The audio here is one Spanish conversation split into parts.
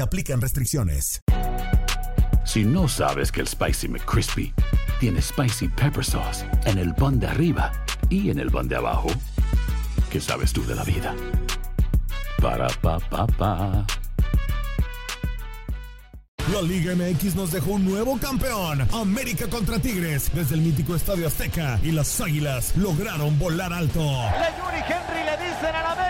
aplican restricciones. Si no sabes que el Spicy McCrispy tiene Spicy Pepper Sauce en el pan de arriba y en el pan de abajo, ¿qué sabes tú de la vida? Para, pa, pa, pa. La Liga MX nos dejó un nuevo campeón. América contra Tigres desde el mítico Estadio Azteca y las Águilas lograron volar alto. Le Yuri Henry le dicen al América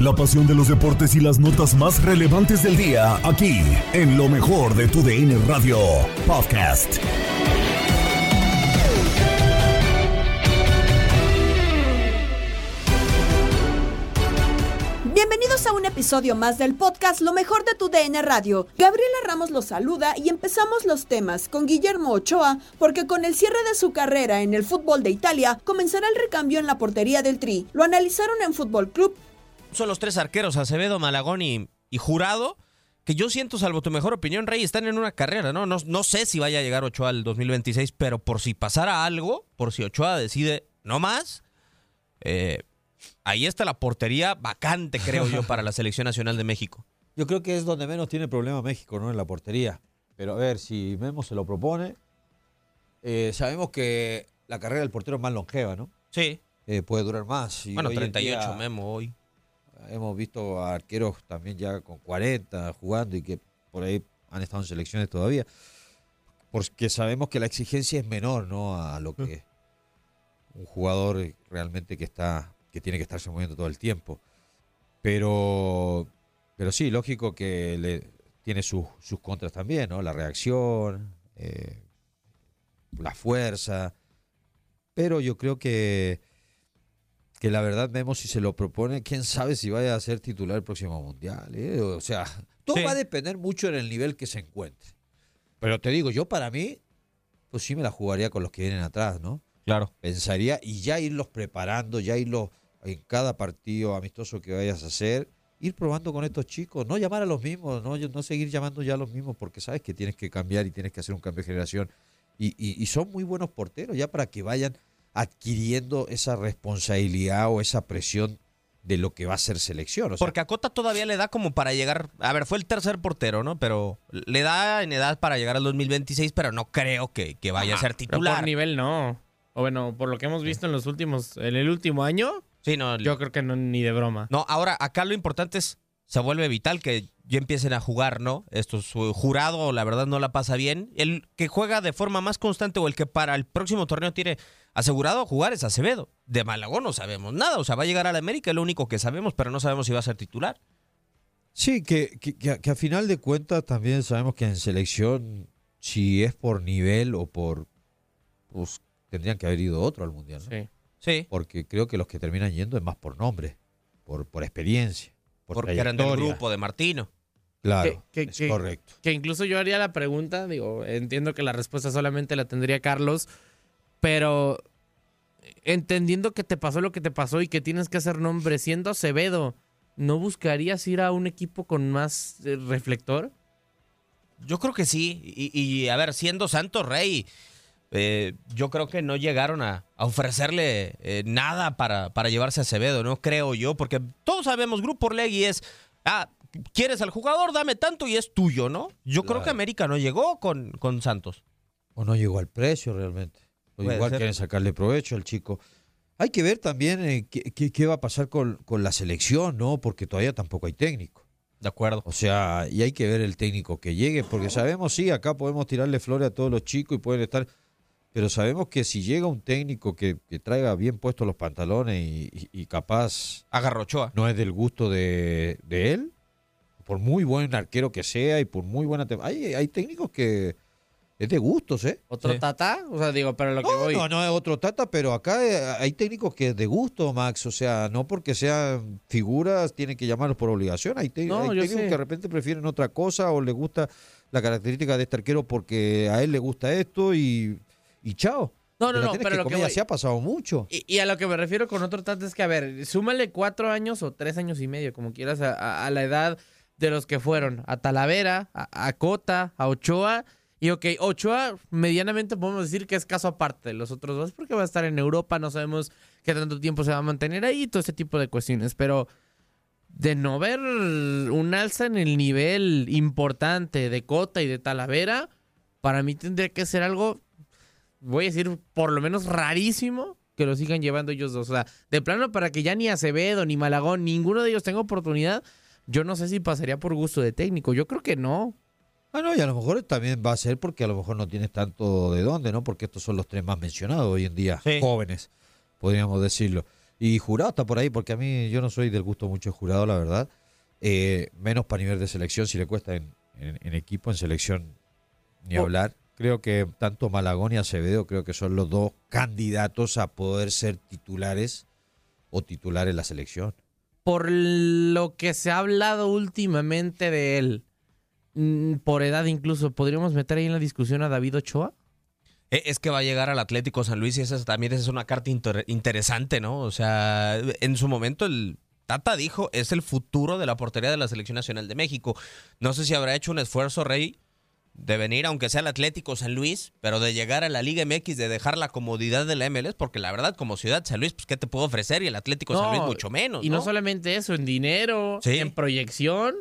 La pasión de los deportes y las notas más relevantes del día, aquí, en lo mejor de tu DN Radio Podcast. Bienvenidos a un episodio más del podcast Lo mejor de tu DN Radio. Gabriela Ramos los saluda y empezamos los temas con Guillermo Ochoa porque con el cierre de su carrera en el fútbol de Italia comenzará el recambio en la portería del Tri. Lo analizaron en Fútbol Club. Son los tres arqueros, Acevedo, Malagón y, y Jurado, que yo siento, salvo tu mejor opinión, Rey, están en una carrera, ¿no? ¿no? No sé si vaya a llegar Ochoa al 2026, pero por si pasara algo, por si Ochoa decide no más, eh, ahí está la portería vacante, creo yo, para la Selección Nacional de México. Yo creo que es donde menos tiene problema México, ¿no? En la portería. Pero a ver, si Memo se lo propone, eh, sabemos que la carrera del portero es más longeva, ¿no? Sí. Eh, puede durar más. Y bueno, hoy en 38 día Memo hoy. Hemos visto a arqueros también ya con 40 jugando y que por ahí han estado en selecciones todavía. Porque sabemos que la exigencia es menor, ¿no? A lo que un jugador realmente que está que tiene que estarse moviendo todo el tiempo. Pero, pero sí, lógico que tiene sus, sus contras también, ¿no? La reacción, eh, la fuerza. Pero yo creo que, que la verdad vemos si se lo propone, quién sabe si vaya a ser titular el próximo mundial. ¿eh? O sea, todo Sí. va a depender mucho en el nivel que se encuentre. Pero te digo, yo para mí, pues sí me la jugaría con los que vienen atrás, ¿no? Claro. pensaría y ya irlos preparando, ya irlos en cada partido amistoso que vayas a hacer, ir probando con estos chicos, no llamar a los mismos, no, no seguir llamando ya a los mismos porque sabes que tienes que cambiar y tienes que hacer un cambio de generación. Y, y- y son muy buenos porteros ya para que vayan adquiriendo esa responsabilidad o esa presión de lo que va a ser selección. O sea, Porque a Cota todavía le da como para llegar. A ver, fue el tercer portero, ¿no? Pero le da en edad para llegar al 2026, pero no creo que, que vaya a ser Pero titular. por nivel no. O bueno, por lo que hemos visto en los últimos, en el último año, Sí, no. yo creo que no ni de broma. No, ahora acá lo importante es. Se vuelve vital que ya empiecen a jugar, ¿no? Esto su jurado, la verdad, no la pasa bien. El que juega de forma más constante o el que para el próximo torneo tiene asegurado jugar es Acevedo. De Malagón no sabemos nada. O sea, va a llegar a la América, es lo único que sabemos, pero no sabemos si va a ser titular. Sí, que, que, que a- que a final de cuentas también sabemos que en selección, si es por nivel o por... Pues tendrían que haber ido otro al Mundial, ¿no? Sí. Sí. Porque creo que los que terminan yendo es más por nombre, por, por experiencia, por Porque eran del grupo de Martino. Claro, Que- que- es que- correcto. Que incluso yo haría la pregunta, digo, entiendo que la respuesta solamente la tendría Carlos, pero entendiendo que te pasó lo que te pasó y que tienes que hacer nombre, siendo Acevedo, ¿no buscarías ir a un equipo con más eh, reflector? Yo creo que sí. Y, y, a ver, siendo Santos Rey, eh, yo creo que no llegaron a, a ofrecerle eh, nada para, para llevarse a Acevedo, no creo yo, porque todos sabemos, Grupo Orlegui es, ah, quieres al jugador, dame tanto y es tuyo, ¿no? Yo creo que América no llegó con, con Santos. O no llegó al precio realmente. O Puede igual ser. quieren sacarle provecho al chico. Hay que ver también eh, qué, qué- qué va a pasar con, con la selección, ¿no? Porque todavía tampoco hay técnico. De acuerdo. O sea, y hay que ver el técnico que llegue, porque sabemos, sí, acá podemos tirarle flores a todos los chicos y pueden estar, pero sabemos que si llega un técnico que, que traiga bien puestos los pantalones y, y- y capaz Agarró Ochoa. no es del gusto de, de él, por muy buen arquero que sea y por muy buena... Hay, hay técnicos que es de gustos, ¿eh? ¿Otro Sí. tata? O sea, digo, pero lo que No, voy. no, no es otro tata, pero acá eh, hay técnicos que es de gusto, Max. O sea, no porque sean figuras tienen que llamarlos por obligación. Hay, No, hay técnicos sé. que de repente prefieren otra cosa o les gusta la característica de este arquero porque a él le gusta esto y, y chao. No, no, no, pero que lo que voy- ha pasado mucho. Y, y a lo que me refiero con otro tanto es que, a ver, súmale cuatro años o tres años y medio, como quieras, a, a- a la edad de los que fueron. A Talavera, a, a Cota, a Ochoa. Y ok, Ochoa medianamente podemos decir que es caso aparte de los otros dos, porque va a estar en Europa, no sabemos qué tanto tiempo se va a mantener ahí, todo ese tipo de cuestiones. Pero de no ver un alza en el nivel importante de Cota y de Talavera, para mí tendría que ser algo voy a decir, por lo menos rarísimo que lo sigan llevando ellos dos. O sea, de plano para que ya ni Acevedo ni Malagón, ninguno de ellos tenga oportunidad, yo no sé si pasaría por gusto de técnico. Yo creo que no. Ah, no, y a lo mejor también va a ser porque a lo mejor no tienes tanto de dónde, ¿no? Porque estos son los tres más mencionados hoy en día, Sí. jóvenes, podríamos decirlo. Y Jurado está por ahí, porque a mí yo no soy del gusto mucho de Jurado, la verdad. Eh, menos para nivel de selección, si le cuesta en, en- en equipo, en selección, ni Oh. hablar. Creo que tanto Malagón y Acevedo creo que son los dos candidatos a poder ser titulares o titular en la selección. Por lo que se ha hablado últimamente de él, mm, por edad incluso, ¿podríamos meter ahí en la discusión a David Ochoa? Eh, Es que va a llegar al Atlético San Luis y esa es- también esa es una carta inter- interesante, ¿no? O sea, en su momento el Tata dijo es el futuro de la portería de la Selección Nacional de México. No sé si habrá hecho un esfuerzo, Rey, de venir, aunque sea al Atlético San Luis, pero de llegar a la Liga MX, de dejar la comodidad de la MLS, porque la verdad, como ciudad San Luis, pues, ¿qué te puedo ofrecer? Y el Atlético San Luis mucho menos. Y no ¿no? solamente eso, en dinero, Sí. en proyección,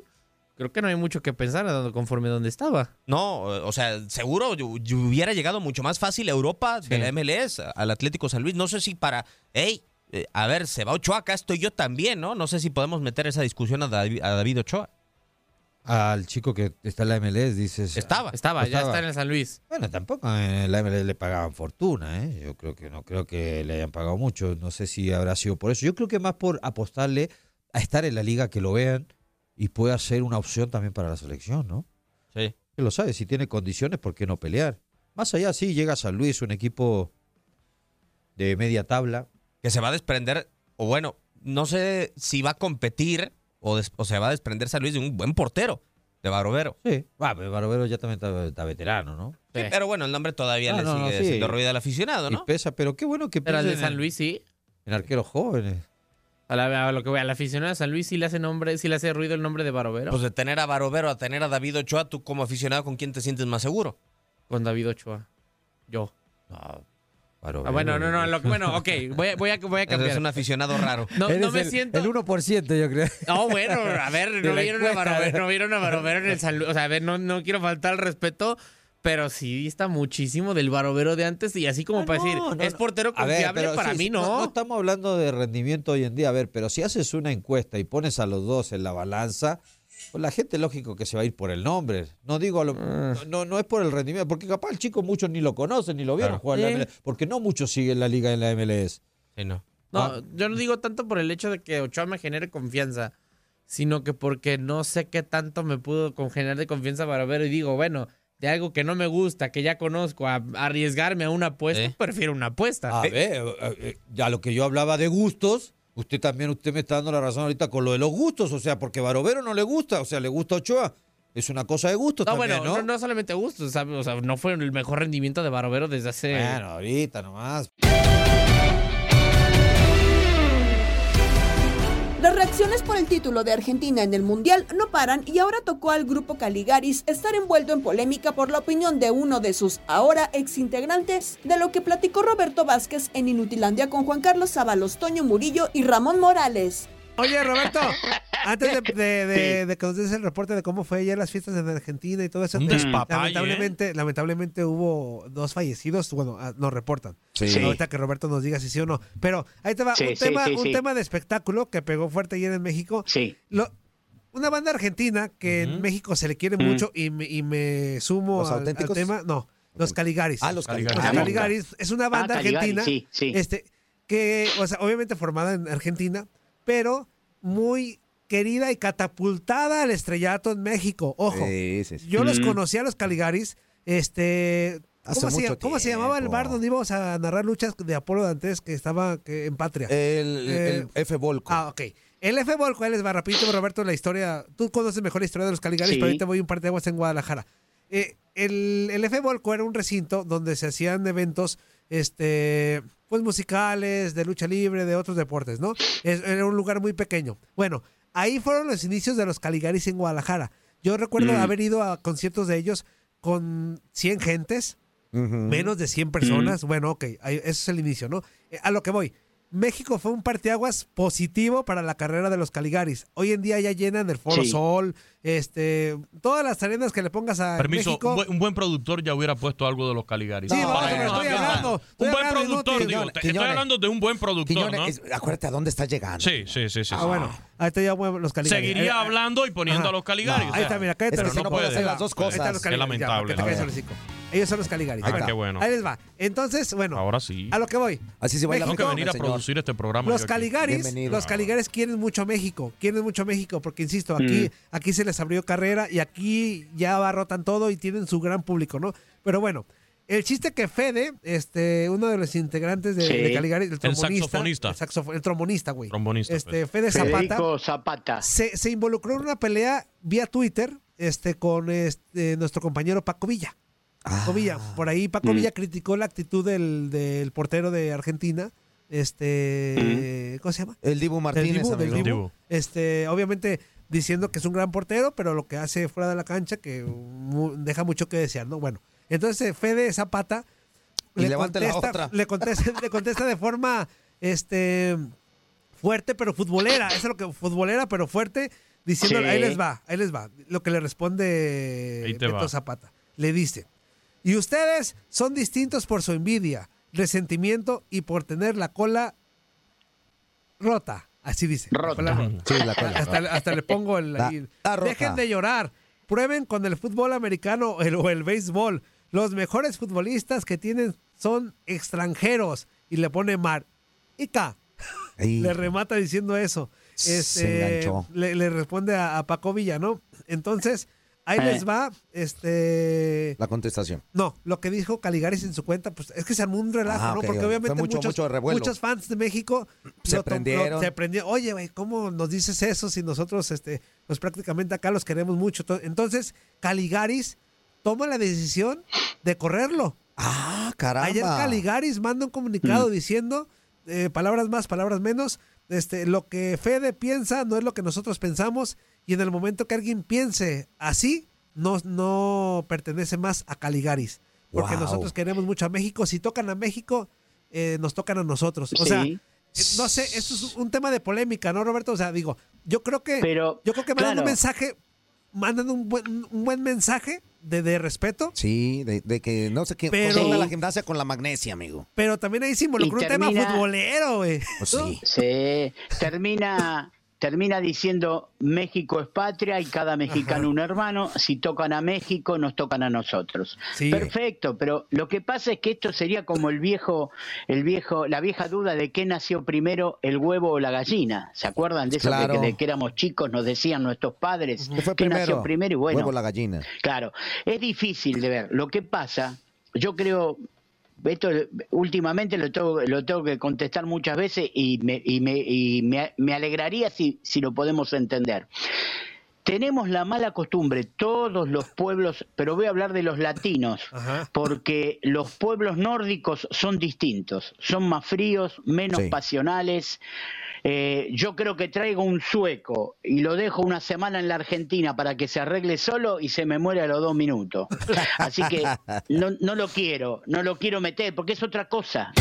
creo que no hay mucho que pensar conforme donde estaba. No, o sea, seguro yo- yo hubiera llegado mucho más fácil a Europa de Sí. la MLS, al Atlético San Luis. No sé si para, hey, eh, a ver, se va Ochoa, acá estoy yo también, ¿no? No sé si podemos meter esa discusión a David Ochoa. Al chico que está en la MLS, dices... Estaba. Estaba, ya Estaba. está en el San Luis. Bueno, tampoco en la MLS le pagaban fortuna, ¿eh? Yo creo que no creo que le hayan pagado mucho. No sé si habrá sido por eso. Yo creo que más por apostarle a estar en la liga, que lo vean y pueda ser una opción también para la selección, ¿no? Sí. Que lo sabe, si tiene condiciones, ¿por qué no pelear? Más allá, sí, llega San Luis, un equipo de media tabla. Que se va a desprender, o bueno, no sé si va a competir o, des- o se va a desprender San Luis de un buen portero, de Barovero. Sí, va, pero Barovero ya también está, está veterano, ¿no? Sí, pero bueno, el nombre todavía Ah, le no, no, sigue sí. siendo ruido al aficionado, Y ¿no? pesa, pero qué bueno que Pero al de San Luis sí. en arqueros jóvenes. A, la- a lo que voy, al aficionado de San Luis sí le hace nombre, sí le hace ruido el nombre de Barovero. Pues de tener a Barovero a tener a David Ochoa, tú como aficionado, ¿con quién te sientes más seguro? con David Ochoa. Yo. No. Ah, bueno, no, no, lo que- bueno, ok, voy, a- voy a, voy a Es cambiar. un aficionado raro. No, Eres no me el- siento. El 1%, yo creo. No, bueno, a ver, no vieron, a. Barovero, no vieron a Barovero en el salud. O sea, a ver, no, no quiero faltar al respeto, pero sí está muchísimo del Barovero de antes y así como Ah, para no, decir, no, es portero ver, confiable, pero para sí, mí no. no. estamos hablando de rendimiento hoy en día. A ver, pero si haces una encuesta y pones a los dos en la balanza, pues la gente lógico que se va a ir por el nombre. No digo, a lo- Ah. no, no, es por el rendimiento, porque capaz el chico muchos ni lo conocen ni lo vieron Claro. jugar en la. MLS, porque no muchos siguen la liga en la MLS. Sí, no. No, Ah. yo no digo tanto por el hecho de que Ochoa me genere confianza, sino que porque no sé qué tanto me pudo congenerar de confianza Barovero y digo, bueno, de algo que no me gusta, que ya conozco, a arriesgarme a una apuesta, Sí. prefiero una apuesta. A ver, eh, eh, ya lo que yo hablaba de gustos, usted también, usted me está dando la razón ahorita con lo de los gustos, o sea, porque Barovero no le gusta, o sea, le gusta Ochoa. Es una cosa de gustos No, también, bueno, ¿no? no, no solamente gusto, ¿sabe? o sea, no fue el mejor rendimiento de Barovero desde hace... Bueno, ahorita nomás. Acciones por el título de Argentina en el Mundial no paran y ahora tocó al grupo Caligaris estar envuelto en polémica por la opinión de uno de sus ahora exintegrantes, de lo que platicó Roberto Vázquez en Inutilandia con Juan Carlos Sábalos, Toño Murillo y Ramón Morales. Oye, Roberto, antes de, de- de- de que nos des el reporte de cómo fue ayer las fiestas en Argentina y todo eso, Un eh, despapalle, lamentablemente, lamentablemente hubo dos fallecidos, bueno, ah, nos reportan. Sí. Ahorita que Roberto nos diga si sí o no. Pero ahí te va Sí, un, sí, tema, sí, un sí. tema de espectáculo que pegó fuerte ayer en México. Sí. Lo- una banda argentina que en México se le quiere Mm. mucho y me, y me sumo ¿Los al, al auténticos? tema. No, los Caligaris. Ah, los Caligaris. Los Ah, Caligaris es una banda Ah, Caligari, argentina. sí, sí. Este, que, o sea, obviamente formada en Argentina, pero muy querida y catapultada al estrellato en México. Ojo. Sí, sí, sí. Yo los conocí a los Caligaris. Este. Hace ¿Cómo, se, mucho cómo se llamaba el bar donde íbamos a narrar luchas de Apolo Dantes que estaba que, en Patria? El, Eh, el F Volco. Ah, ok. El F Volco, él les va rapidito, Roberto, la historia. Tú conoces mejor la historia de los Caligaris, Sí. pero ahorita voy un par de aguas en Guadalajara. Eh, el, el F Volco era un recinto donde se hacían eventos, este, pues musicales, de lucha libre, de otros deportes, ¿no? Es- era un lugar muy pequeño. Bueno, ahí fueron los inicios de los Caligaris en Guadalajara. Yo recuerdo Mm. haber ido a conciertos de ellos con 100 gentes, menos de 100 personas. Bueno, ok, ese es el inicio, ¿no? Eh, a lo que voy. México fue un parteaguas positivo para la carrera de los Caligaris. Hoy en día ya llenan el Foro Sí. Sol, este, todas las arenas que le pongas a Permiso, México. un buen, un buen productor ya hubiera puesto algo de los Caligaris. Sí, No, estoy hablando. Un buen hablando, productor, inútil. digo. Quiñones, te- Estoy hablando de un buen productor, Quiñones, ¿no? es- acuérdate a dónde estás llegando. Sí, sí, sí, sí. Ah, sí. bueno, ahí está ya los Caligaris. Seguiría Ahí- hablando y poniendo Ajá. a los Caligaris. No, o Ahí está, mira, cállate Es que no puede Ahí hacer las dos Ahí están cosas. los Qué Caligaris, ya, lamentable. Ellos son los Caligaris. Bueno, está. Qué bueno. Ahí les va. Entonces, bueno, Ahora sí. a lo que voy. Así se baila Tengo que venir a producir este programa. Los. Caligaris, los Caligaris quieren mucho México, quieren mucho México, porque insisto, aquí, Mm. aquí se les abrió carrera y aquí ya abarrotan todo y tienen su gran público, ¿no? Pero bueno, el chiste que Fede, este, uno de los integrantes de, Sí. de Caligaris, el trombonista, saxofonista. el, saxofo- el trombonista, güey. Trombonista, Este, Fede Zapata Federico Zapata. se, se involucró en una pelea vía Twitter, este, con este, nuestro compañero Paco Villa. Paco Ah. Villa. Por ahí Paco Mm. Villa criticó la actitud del, del portero de Argentina. Este, ¿cómo se llama? El Dibu Martínez, Dibu, del amigo. Dibu. Dibu. Este, obviamente diciendo que es un gran portero, pero lo que hace fuera de la cancha que mu- deja mucho que desear, ¿no? Bueno, entonces Fede Zapata Y le contesta, le contesta de forma este fuerte pero futbolera, eso es lo que futbolera pero fuerte diciendo Sí. ahí les va, ahí les va, lo que le responde Beto va. Zapata. Le dice, "Y ustedes son distintos por su envidia, resentimiento y por tener la cola rota." Así dice. la Rota. cola. Sí, la cola. Hasta, hasta le pongo el. La- ahí. la rota. Dejen de llorar. Prueben con el fútbol americano el- o el béisbol. Los mejores futbolistas que tienen son extranjeros. Y le pone Mar. Ica. Ahí. Le remata diciendo eso. Se Este, enganchó. le, le responde a, a Paco Villa, ¿no? Entonces, ahí Eh. les va. Este. La contestación. No, lo que dijo Caligaris en su cuenta, pues es que se armó un relajo, Ah, ¿no? Porque obviamente mucho- muchos, mucho muchos fans de México Se lo prendieron. lo- se prendieron. Oye, güey, ¿cómo nos dices eso si nosotros, este, pues prácticamente acá los queremos mucho? To- Entonces, Caligaris toma la decisión de correrlo. Ah, caramba. Ayer Caligaris manda un comunicado diciendo, eh, palabras más, palabras menos, este, lo que Fede piensa no es lo que nosotros pensamos y en el momento que alguien piense así, no, no pertenece más a Caligaris. Porque Wow. nosotros queremos mucho a México. Si tocan a México, eh, nos tocan a nosotros. O sea, Sí. eh, no sé, esto es un tema de polémica, ¿no, Roberto? O sea, digo, yo creo que, Pero, yo creo que mandan claro. un mensaje, mandan un buen, un buen mensaje de, de respeto, Sí, de, de que no sé qué Pero- onda la gimnasia con la magnesia, amigo. pero también ahí se involucró un tema futbolero, güey. Pues sí. Sí, termina, termina diciendo México es patria y cada mexicano un hermano. Si tocan a México, nos tocan a nosotros. Sí. Perfecto, pero lo que pasa es que esto sería como el viejo, el viejo, la vieja duda de qué nació primero, el huevo o la gallina. ¿Se acuerdan de eso de Claro. que, de que éramos chicos? Nos decían nuestros padres ¿Qué primero? nació primero y bueno. Huevo la gallina. Claro, es difícil de ver. Lo que pasa, yo creo, esto últimamente lo tengo, lo tengo que contestar muchas veces y me, y me, y me, me alegraría si, si lo podemos entender. Tenemos la mala costumbre, todos los pueblos, pero voy a hablar de los latinos, Ajá. porque los pueblos nórdicos son distintos, son más fríos, menos Sí. pasionales. Eh, yo creo que traigo un sueco y lo dejo una semana en la Argentina para que se arregle solo y se me muere a los dos minutos. Así que no, no lo quiero, no lo quiero meter porque es otra cosa.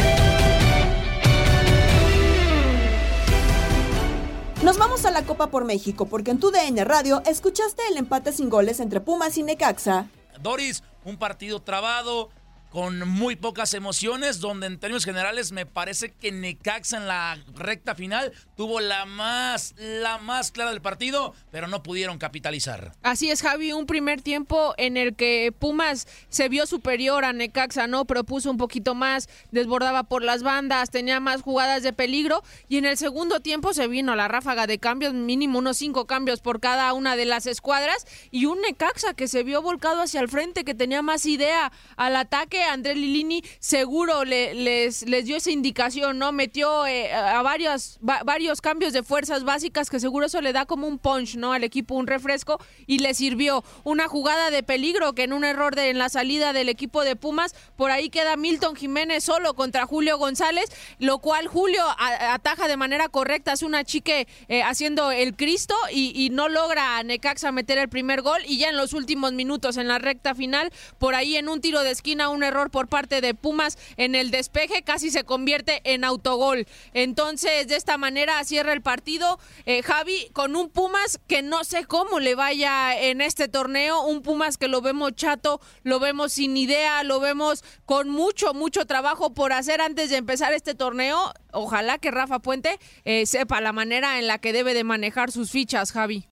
Nos vamos a la Copa por México porque en tu DN Radio escuchaste el empate sin goles entre Pumas y Necaxa. Doris, un partido trabado, con muy pocas emociones, donde en términos generales me parece que Necaxa en la recta final tuvo la más, la más clara del partido, pero no pudieron capitalizar. Así es, Javi, un primer tiempo en el que Pumas se vio superior a Necaxa, ¿no? Propuso un poquito más, desbordaba por las bandas, tenía más jugadas de peligro y en el segundo tiempo se vino la ráfaga de cambios, mínimo unos cinco cambios por cada una de las escuadras y un Necaxa que se vio volcado hacia el frente, que tenía más idea al ataque Andrés Lilini seguro le- les, les dio esa indicación, ¿no? Metió eh, a varios, va- varios cambios de fuerzas básicas que seguro eso le da como un punch, ¿no? Al equipo, un refresco y le sirvió una jugada de peligro que en un error de, en la salida del equipo de Pumas, por ahí queda Milton Jiménez solo contra Julio González, lo cual Julio ataja de manera correcta, hace una chique eh, haciendo el Cristo y, y no logra a Necaxa meter el primer gol y ya en los últimos minutos en la recta final, por ahí en un tiro de esquina, un error por parte de Pumas en el despeje casi se convierte en autogol. Entonces, de esta manera cierra el partido eh, Javi con un Pumas que no sé cómo le vaya en este torneo, un Pumas que lo vemos chato, lo vemos sin idea, lo vemos con mucho, mucho trabajo por hacer antes de empezar este torneo. Ojalá que Rafa Puente eh, sepa la manera en la que debe de manejar sus fichas, Javi.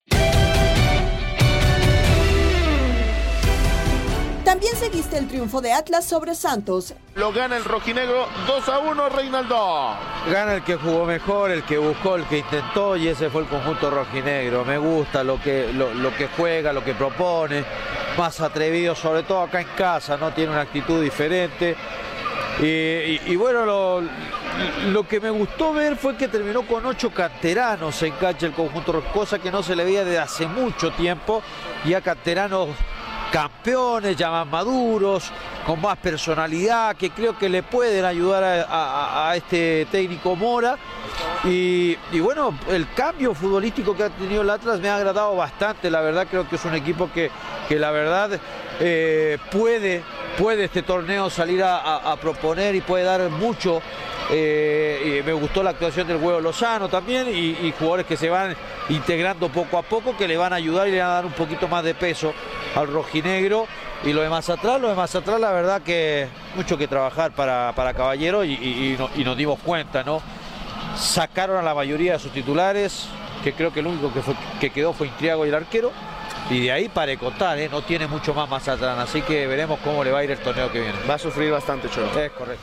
También seguiste el triunfo de Atlas sobre Santos. Lo gana el rojinegro 2 a 1 Reinaldo. Gana el que jugó mejor, el que buscó, el que intentó y ese fue el conjunto rojinegro. Me gusta lo que, lo, lo que juega, lo que propone, más atrevido, sobre todo acá en casa, no tiene una actitud diferente. Y, y- y bueno, lo, lo que me gustó ver fue que terminó con ocho canteranos en cancha el conjunto, cosa que no se le veía desde hace mucho tiempo, y a canteranos campeones, ya más maduros, con más personalidad, que creo que le pueden ayudar a, este técnico Mora. Y, bueno, el cambio futbolístico que ha tenido el Atlas me ha agradado bastante, la verdad creo que es un equipo que, que la verdad eh, puede, puede este torneo salir a, proponer y puede dar mucho. Eh, me gustó la actuación del huevo Lozano también y, y jugadores que se van integrando poco a poco que le van a ayudar y le van a dar un poquito más de peso al rojinegro y lo de más atrás, lo de más atrás la verdad que mucho que trabajar para, para Caballero y, y- y no- y nos dimos cuenta, ¿no? Sacaron a la mayoría de sus titulares, que creo que el único que, fue- que quedó fue Intriago y el arquero. Y de ahí para de contar, ¿eh? no tiene mucho más atrás, así que veremos cómo le va a ir el torneo que viene. Va a sufrir bastante, Cholo. Es correcto.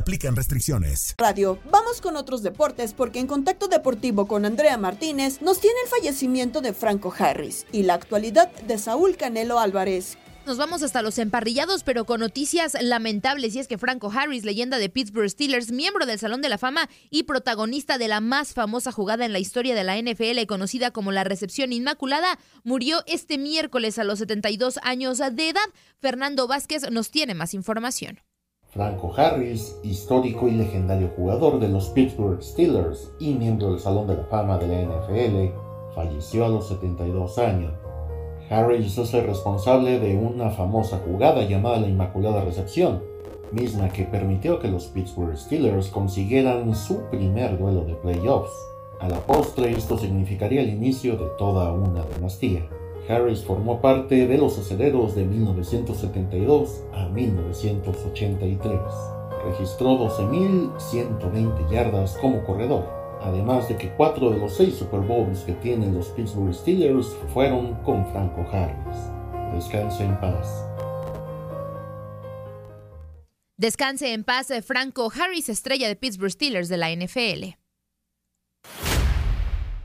aplican restricciones. Radio. Vamos con otros deportes porque en Contacto Deportivo con Andrea Martínez nos tiene el fallecimiento de Franco Harris y la actualidad de Saúl Canelo Álvarez. Nos vamos hasta los emparrillados, pero con noticias lamentables. Y es que Franco Harris, leyenda de Pittsburgh Steelers, miembro del Salón de la Fama y protagonista de la más famosa jugada en la historia de la NFL, conocida como la recepción inmaculada, murió este miércoles a los 72 años de edad. Fernando Vázquez nos tiene más información. Franco Harris, histórico y legendario jugador de los Pittsburgh Steelers y miembro del Salón de la Fama de la NFL, falleció a los 72 años. Harris es el responsable de una famosa jugada llamada la Inmaculada Recepción, misma que permitió que los Pittsburgh Steelers consiguieran su primer duelo de playoffs. A la postre, esto significaría el inicio de toda una dinastía. Harris formó parte de los aceleros de 1972 a 1983. Registró 12.120 yardas como corredor, además de que cuatro de los seis Super Bowls que tienen los Pittsburgh Steelers fueron con Franco Harris. Descanse en paz. Descanse en paz eh, Franco Harris, estrella de Pittsburgh Steelers de la NFL.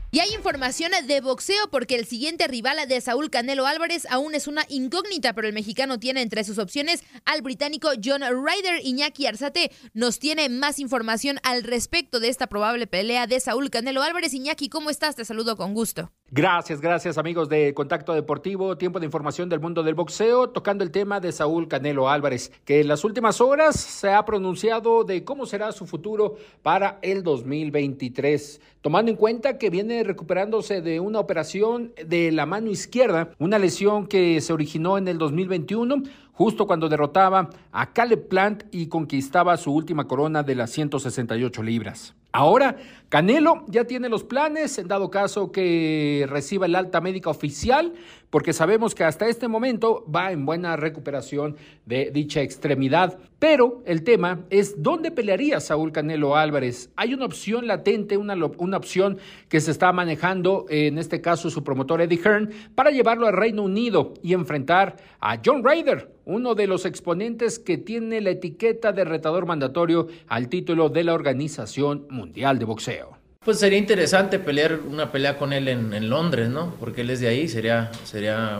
Y hay información de boxeo porque el siguiente rival de Saúl Canelo Álvarez aún es una incógnita, pero el mexicano tiene entre sus opciones al británico John Ryder. Iñaki Arzate nos tiene más información al respecto de esta probable pelea de Saúl Canelo Álvarez. Iñaki, ¿cómo estás? Te saludo con gusto. Gracias, gracias amigos de Contacto Deportivo, tiempo de información del mundo del boxeo, tocando el tema de Saúl Canelo Álvarez, que en las últimas horas se ha pronunciado de cómo será su futuro para el 2023, tomando en cuenta que viene recuperándose de una operación de la mano izquierda, una lesión que se originó en el 2021 justo cuando derrotaba a Caleb Plant y conquistaba su última corona de las 168 libras. Ahora, Canelo ya tiene los planes, en dado caso que reciba el alta médica oficial, porque sabemos que hasta este momento va en buena recuperación de dicha extremidad. Pero el tema es dónde pelearía Saúl Canelo Álvarez. Hay una opción latente, una, una opción que se está manejando, en este caso su promotor Eddie Hearn, para llevarlo al Reino Unido y enfrentar a John Ryder, uno de los exponentes que tiene la etiqueta de retador mandatorio al título de la Organización Mundial de Boxeo. Pues sería interesante pelear una pelea con él en, Londres, ¿no? Porque él es de ahí, sería, sería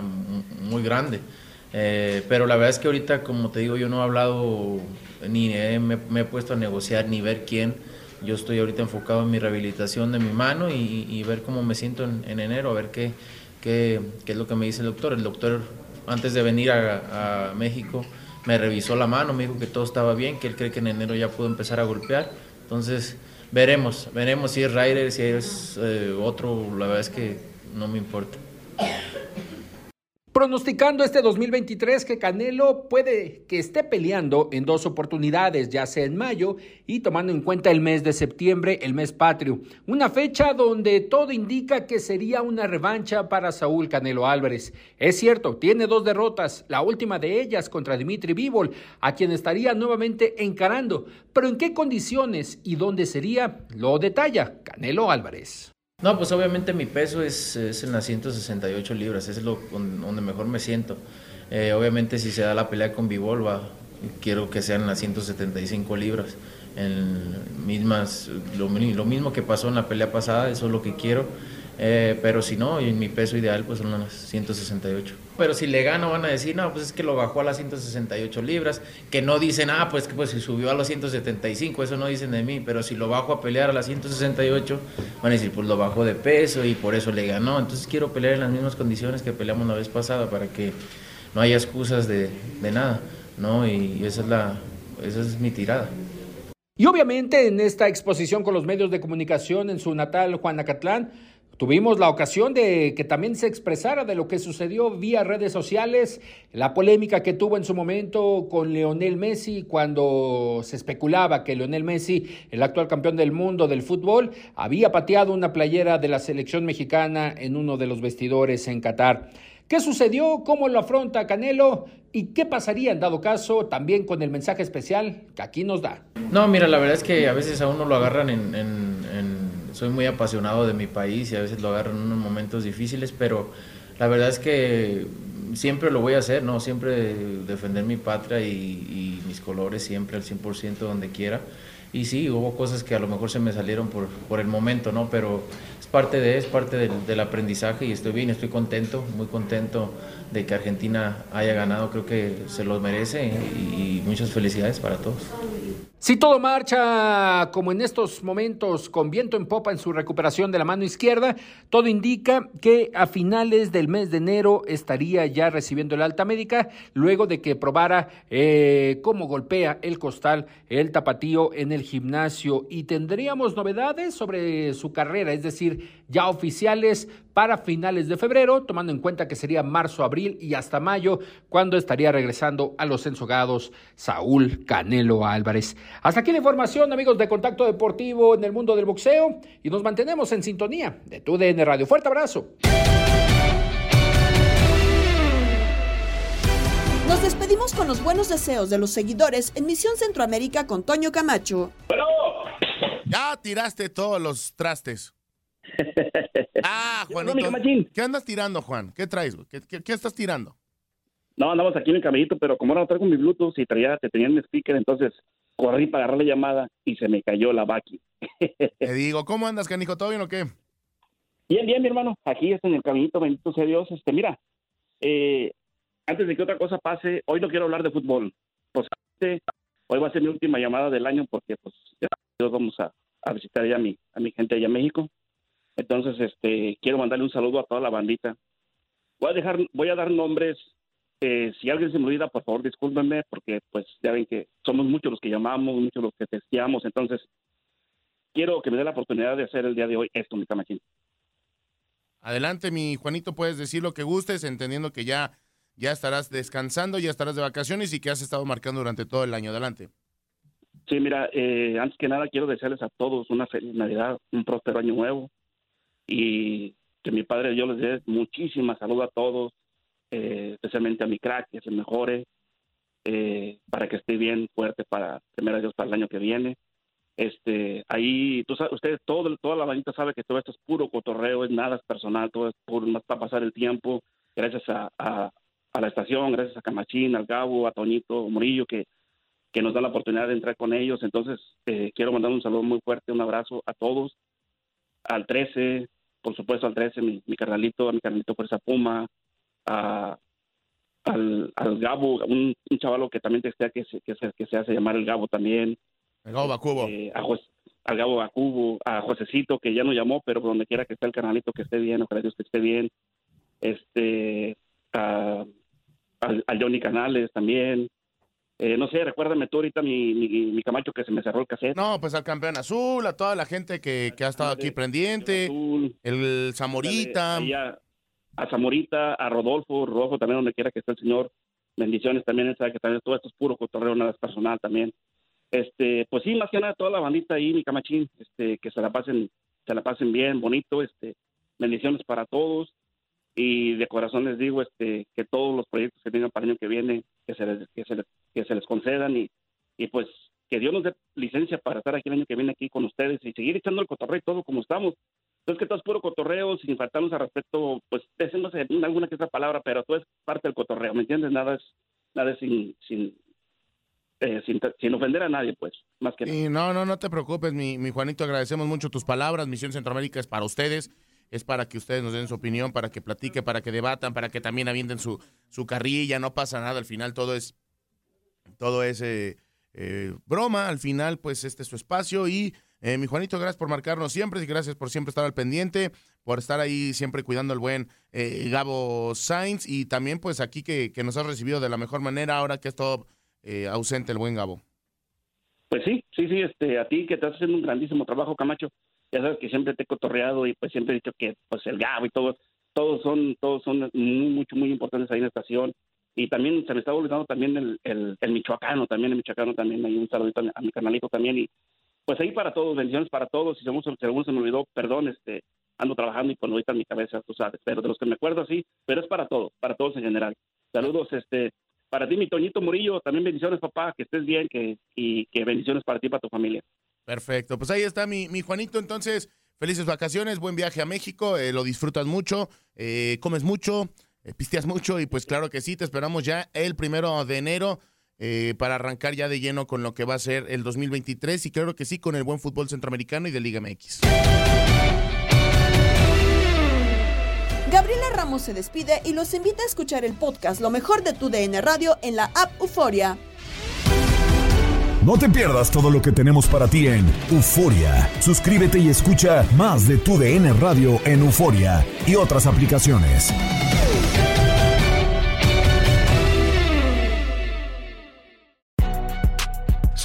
muy grande. Eh, pero la verdad es que ahorita, como te digo, yo no he hablado ni me, he puesto a negociar ni ver quién. Yo estoy ahorita enfocado en mi rehabilitación de mi mano y, ver cómo me siento en, enero, a ver qué, qué, qué, es lo que me dice el doctor. El doctor, antes de venir a, México, me revisó la mano, me dijo que todo estaba bien, que él cree que en enero ya puedo empezar a golpear. Entonces, veremos, veremos si es Ryder, si es eh, otro, la verdad es que no me importa. Pronosticando este 2023 que Canelo puede que esté peleando en dos oportunidades, ya sea en mayo y tomando en cuenta el mes de septiembre, el mes patrio. Una fecha donde todo indica que sería una revancha para Saúl Canelo Álvarez. Es cierto, tiene dos derrotas, la última de ellas contra Dimitri Bivol, a quien estaría nuevamente encarando. Pero en qué condiciones y dónde sería, lo detalla Canelo Álvarez. No, pues obviamente mi peso es, en las 168 libras, es lo donde mejor me siento. Eh, obviamente si se da la pelea con Bivolva, quiero que sean las 175 libras. En mismas, lo, lo mismo que pasó en la pelea pasada, eso es lo que quiero. Eh, pero si no, en mi peso ideal pues son las 168. Pero si le gano van a decir, no, pues es que lo bajó a las 168 libras, que no dicen, ah, pues que pues subió a los 175, eso no dicen de mí, pero si lo bajo a pelear a las 168, van a decir, pues lo bajó de peso y por eso le ganó. Entonces quiero pelear en las mismas condiciones que peleamos la vez pasada para que no haya excusas de, de nada, ¿no? Y esa es, la, esa es mi tirada. Y obviamente en esta exposición con los medios de comunicación en su natal Juanacatlán, Tuvimos la ocasión de que también se expresara de lo que sucedió vía redes sociales, la polémica que tuvo en su momento con Leonel Messi cuando se especulaba que Leonel Messi, el actual campeón del mundo del fútbol, había pateado una playera de la selección mexicana en uno de los vestidores en Qatar. ¿Qué sucedió? ¿Cómo lo afronta Canelo? ¿Y qué pasaría en dado caso también con el mensaje especial que aquí nos da? No, mira, la verdad es que a veces a uno lo agarran en, en soy muy apasionado de mi país y a veces lo agarro en unos momentos difíciles, pero la verdad es que siempre lo voy a hacer, ¿no? Siempre defender mi patria y, mis colores siempre al 100% donde quiera. Y sí, hubo cosas que a lo mejor se me salieron por, por el momento, ¿no? Pero es parte de, es parte del, aprendizaje y estoy bien, estoy contento, muy contento de que Argentina haya ganado, creo que se lo merece y muchas felicidades para todos. Si todo marcha como en estos momentos con viento en popa en su recuperación de la mano izquierda, todo indica que a finales del mes de enero estaría ya recibiendo el alta médica luego de que probara eh, cómo golpea el costal el tapatío en el gimnasio y tendríamos novedades sobre su carrera, es decir, ya oficiales para finales de febrero, tomando en cuenta que sería marzo, abril y hasta mayo, cuando estaría regresando a los ensogados Saúl Canelo Álvarez. Hasta aquí la información, amigos de Contacto Deportivo en el mundo del boxeo, y nos mantenemos en sintonía de tu DN Radio. Fuerte abrazo. Nos despedimos con los buenos deseos de los seguidores en Misión Centroamérica con Toño Camacho. Ya tiraste todos los trastes. Ah, ¿Qué Juanito. mi? ¿Qué andas tirando, Juan? ¿Qué traes? güey? ¿Qué, qué- qué estás tirando? No, andamos aquí en el camellito, pero como ahora no traigo mi Bluetooth y traía, te tenía en speaker, entonces corrí para agarrar la llamada y se me cayó la Baki. Te digo, ¿cómo andas, canijo? ¿Todo bien o qué? Bien, bien, mi hermano. Aquí está en el camellito, bendito sea Dios. Este, mira, eh, antes de que otra cosa pase, hoy no quiero hablar de fútbol. Pues este, hoy va a ser mi última llamada del año porque pues ya vamos a, a visitar ya a mi, a mi gente allá en México. Entonces, este, quiero mandarle un saludo a toda la bandita. Voy a dejar, voy a dar nombres. Eh, si alguien se me olvida, por favor, discúlpenme, porque pues ya ven que somos muchos los que llamamos, muchos los que testeamos. Entonces, quiero que me dé la oportunidad de hacer el día de hoy esto, mi camachín. Adelante, mi Juanito, puedes decir lo que gustes, entendiendo que ya, ya estarás descansando, ya estarás de vacaciones y que has estado marcando durante todo el año. Adelante. Sí, mira, eh, antes que nada quiero desearles a todos una feliz Navidad, un próspero año nuevo y que mi Padre Dios les dé muchísima salud a todos, eh, especialmente a mi crack, que se mejore, eh, para que esté bien fuerte para, primero Dios, para el año que viene. Este, ahí, ustedes, todo, toda la bandita sabe que todo esto es puro cotorreo, es nada es personal, todo es puro, para pasar el tiempo, gracias a, a, a la estación, gracias a Camachín, al Gabo, a Toñito Murillo, que, que nos da la oportunidad de entrar con ellos. Entonces, eh, quiero mandar un saludo muy fuerte, un abrazo a todos, al 13, por supuesto al 13, mi, mi carnalito, a mi carnalito Fuerza Puma, a, al, al Gabo, un, un chavalo que también textea que se, que, se, que se hace llamar el Gabo también. El Gabo Bacubo. Eh, a Jos- al Gabo Bacubo, a Josecito, que ya no llamó, pero donde quiera que esté el canalito que esté bien, ojalá Dios que esté bien. Este, a, al, al Johnny Canales también. Eh, no sé, recuérdame tú ahorita mi, mi, mi Camacho que se me cerró el cassette. No, pues al campeón azul, a toda la gente que, que ha estado aquí pendiente, el Zamorita. A, Zamorita, a Rodolfo, Rodolfo también donde quiera que esté el señor. Bendiciones también, sabe que también todo esto es puro cotorreo, nada es personal también. Este, pues sí, más que nada toda la bandita ahí, mi camachín, este, que se la pasen, se la pasen bien, bonito, este, bendiciones para todos y de corazón les digo, este, que todos los proyectos que tengan para el año que viene, que se les, que se les, que se les concedan y, y pues que Dios nos dé licencia para estar aquí el año que viene aquí con ustedes y seguir echando el cotorreo todo como estamos. Entonces que todo es puro cotorreo, sin faltarnos al respeto, pues decimos alguna que otra palabra, pero todo es parte del cotorreo, ¿me entiendes? Nada es, nada es sin, sin, eh, sin, sin ofender a nadie, pues, más que Y no, no, no te preocupes, mi, mi Juanito, agradecemos mucho tus palabras. Misión Centroamérica es para ustedes, es para que ustedes nos den su opinión, para que platiquen, para que debatan, para que también avienten su, su carrilla, no pasa nada, al final todo es, todo es eh, eh, broma, al final pues este es su espacio y eh, mi Juanito, gracias por marcarnos siempre y gracias por siempre estar al pendiente, por estar ahí siempre cuidando al buen eh, Gabo Sainz y también pues aquí que, que nos has recibido de la mejor manera ahora que ha estado eh, ausente el buen Gabo. Pues sí, sí, sí, este, a ti que estás haciendo un grandísimo trabajo, Camacho. Ya sabes que siempre te he cotorreado y pues siempre he dicho que pues el Gabo y todo, todos son, todos son muy, mucho, muy importantes ahí en la estación. Y también se me estaba olvidando también el, el, michoacano, también el michoacano también, hay un saludito a mi canalito también. Y pues ahí para todos, bendiciones para todos. Si alguno, si alguno se me olvidó, perdón, este, ando trabajando y con ahorita en mi cabeza, tú sabes, pero de los que me acuerdo sí, pero es para todos, para todos en general. Saludos, este, para ti, mi Toñito Murillo, también bendiciones, papá, que estés bien, que, y que bendiciones para ti y para tu familia. Perfecto, pues ahí está mi, mi Juanito, entonces, felices vacaciones, buen viaje a México, eh, lo disfrutas mucho, eh, comes mucho, eh, pisteas mucho y pues claro que sí, te esperamos ya el primero de enero eh, para arrancar ya de lleno con lo que va a ser el 2023 y claro que sí, con el buen fútbol centroamericano y de Liga MX. Gabriela Ramos se despide y los invita a escuchar el podcast Lo mejor de tu DN Radio en la app Euforia. No te pierdas todo lo que tenemos para ti en Euforia. Suscríbete y escucha más de tu DN Radio en Euforia y otras aplicaciones.